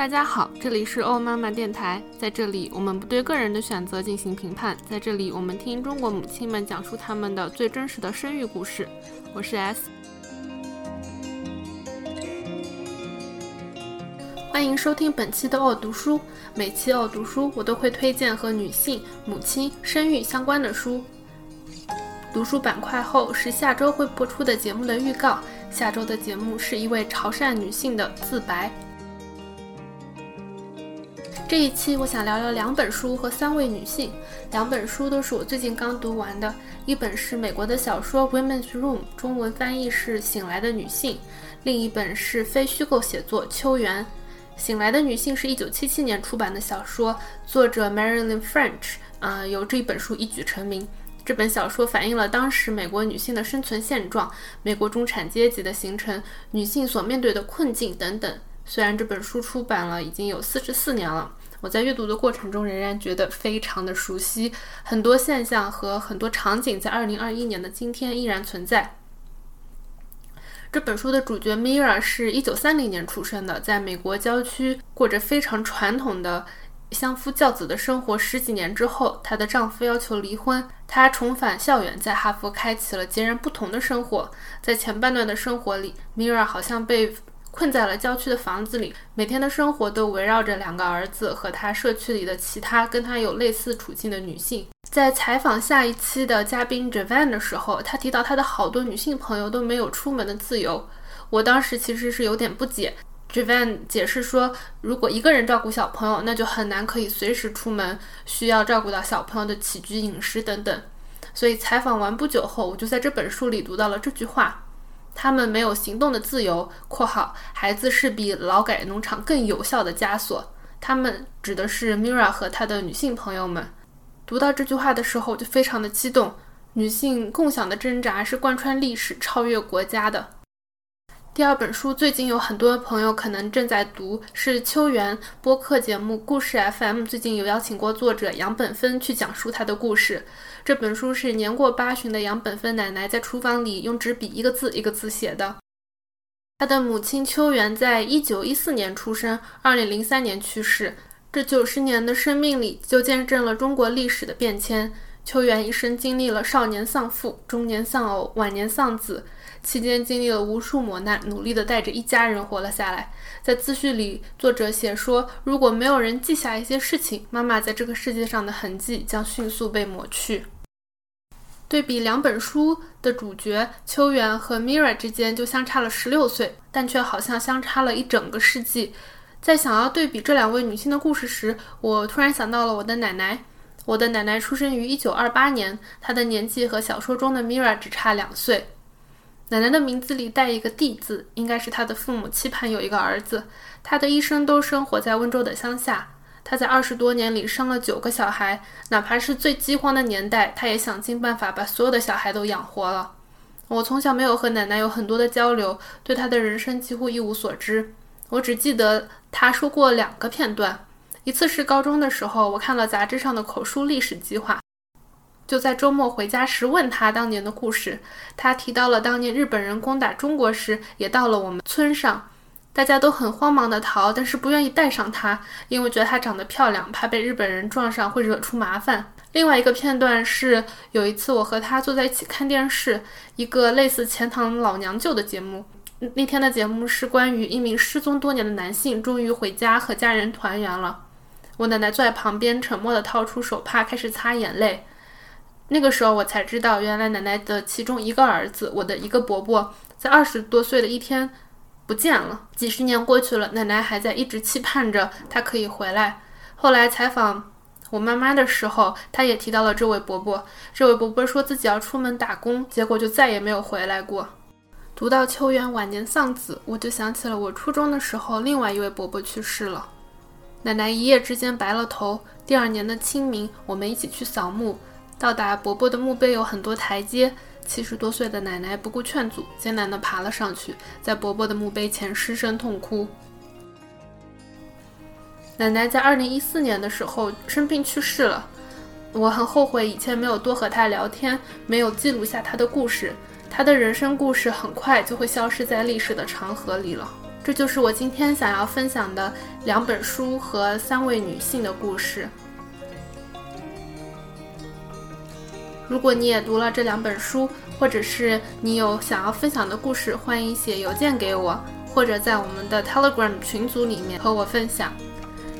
大家好，这里是欧妈妈电台，在这里我们不对个人的选择进行评判，在这里我们听中国母亲们讲述他们的最真实的生育故事。我是 S，欢迎收听本期的奥读书。每期奥读书我都会推荐和女性、母亲、生育相关的书。读书板块后是下周会播出的节目的预告，下周的节目是一位潮汕女性的自白。这一期我想聊聊两本书和三位女性，两本书都是我最近刚读完的。一本是美国的小说《Women's Room》，中文翻译是《醒来的女性》；另一本是非虚构写作《秋园》。《醒来的女性》是一九七七年出版的小说，作者 Marilyn French 啊，由这一本书一举成名。这本小说反映了当时美国女性的生存现状、美国中产阶级的形成、女性所面对的困境等等。虽然这本书出版了已经有四十四年了。我在阅读的过程中仍然觉得非常的熟悉，很多现象和很多场景在二零二一年的今天依然存在。这本书的主角 Mira 是一九三零年出生的，在美国郊区过着非常传统的相夫教子的生活。十几年之后，她的丈夫要求离婚，她重返校园，在哈佛开启了截然不同的生活。在前半段的生活里，Mira 好像被。困在了郊区的房子里，每天的生活都围绕着两个儿子和他社区里的其他跟他有类似处境的女性。在采访下一期的嘉宾 Javan 的时候，他提到他的好多女性朋友都没有出门的自由。我当时其实是有点不解。Javan 解释说，如果一个人照顾小朋友，那就很难可以随时出门，需要照顾到小朋友的起居饮食等等。所以采访完不久后，我就在这本书里读到了这句话。他们没有行动的自由（括号孩子是比劳改农场更有效的枷锁）。他们指的是 Mira 和他的女性朋友们。读到这句话的时候，就非常的激动。女性共享的挣扎是贯穿历史、超越国家的。第二本书最近有很多朋友可能正在读，是秋园播客节目故事 FM 最近有邀请过作者杨本芬去讲述他的故事。这本书是年过八旬的杨本芬奶奶在厨房里用纸笔一个字一个字写的。她的母亲秋园在一九一四年出生，二零零三年去世。这九十年的生命里，就见证了中国历史的变迁。秋园一生经历了少年丧父、中年丧偶、晚年丧子。期间经历了无数磨难，努力地带着一家人活了下来。在自序里，作者写说：“如果没有人记下一些事情，妈妈在这个世界上的痕迹将迅速被抹去。”对比两本书的主角秋元和 Mira 之间就相差了十六岁，但却好像相差了一整个世纪。在想要对比这两位女性的故事时，我突然想到了我的奶奶。我的奶奶出生于一九二八年，她的年纪和小说中的 Mira 只差两岁。奶奶的名字里带一个“弟”字，应该是她的父母期盼有一个儿子。她的一生都生活在温州的乡下。她在二十多年里生了九个小孩，哪怕是最饥荒的年代，她也想尽办法把所有的小孩都养活了。我从小没有和奶奶有很多的交流，对她的人生几乎一无所知。我只记得她说过两个片段，一次是高中的时候，我看了杂志上的口述历史计划。就在周末回家时问他当年的故事，他提到了当年日本人攻打中国时也到了我们村上，大家都很慌忙的逃，但是不愿意带上他，因为觉得她长得漂亮，怕被日本人撞上会惹出麻烦。另外一个片段是有一次我和他坐在一起看电视，一个类似钱塘老娘舅的节目，那天的节目是关于一名失踪多年的男性终于回家和家人团圆了。我奶奶坐在旁边沉默的掏出手帕开始擦眼泪。那个时候我才知道，原来奶奶的其中一个儿子，我的一个伯伯，在二十多岁的一天不见了。几十年过去了，奶奶还在一直期盼着他可以回来。后来采访我妈妈的时候，她也提到了这位伯伯。这位伯伯说自己要出门打工，结果就再也没有回来过。读到秋元晚年丧子，我就想起了我初中的时候，另外一位伯伯去世了。奶奶一夜之间白了头。第二年的清明，我们一起去扫墓。到达伯伯的墓碑有很多台阶，七十多岁的奶奶不顾劝阻，艰难地爬了上去，在伯伯的墓碑前失声痛哭。奶奶在二零一四年的时候生病去世了，我很后悔以前没有多和她聊天，没有记录下她的故事。她的人生故事很快就会消失在历史的长河里了。这就是我今天想要分享的两本书和三位女性的故事。如果你也读了这两本书，或者是你有想要分享的故事，欢迎写邮件给我，或者在我们的 Telegram 群组里面和我分享。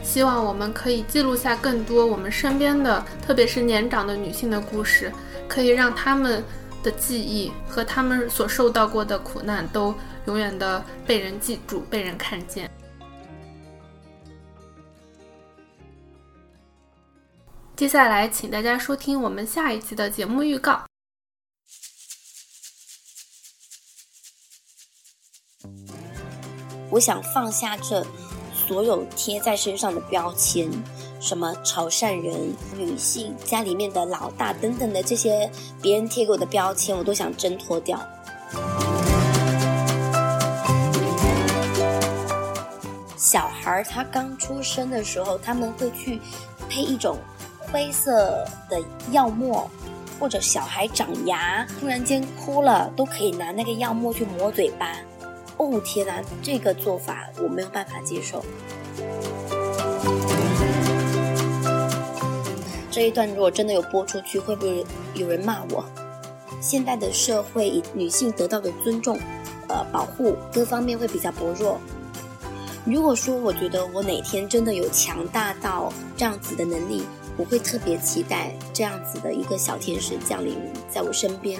希望我们可以记录下更多我们身边的，特别是年长的女性的故事，可以让她们的记忆和她们所受到过的苦难都永远的被人记住、被人看见。接下来，请大家收听我们下一期的节目预告。我想放下这。所有贴在身上的标签，什么潮汕人、女性、家里面的老大等等的这些别人贴给我的标签，我都想挣脱掉。小孩他刚出生的时候，他们会去配一种灰色的药沫，或者小孩长牙突然间哭了，都可以拿那个药沫去抹嘴巴。哦天哪，这个做法我没有办法接受。这一段如果真的有播出去，会不会有人骂我？现代的社会以，女性得到的尊重、呃保护各方面会比较薄弱。如果说我觉得我哪天真的有强大到这样子的能力，我会特别期待这样子的一个小天使降临在我身边。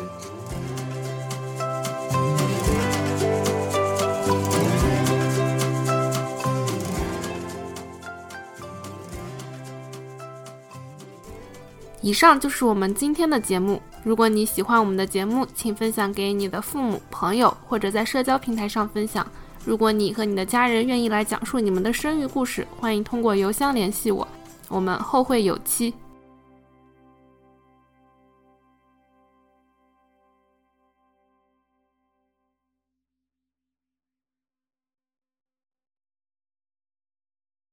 以上就是我们今天的节目。如果你喜欢我们的节目，请分享给你的父母、朋友，或者在社交平台上分享。如果你和你的家人愿意来讲述你们的生育故事，欢迎通过邮箱联系我。我们后会有期。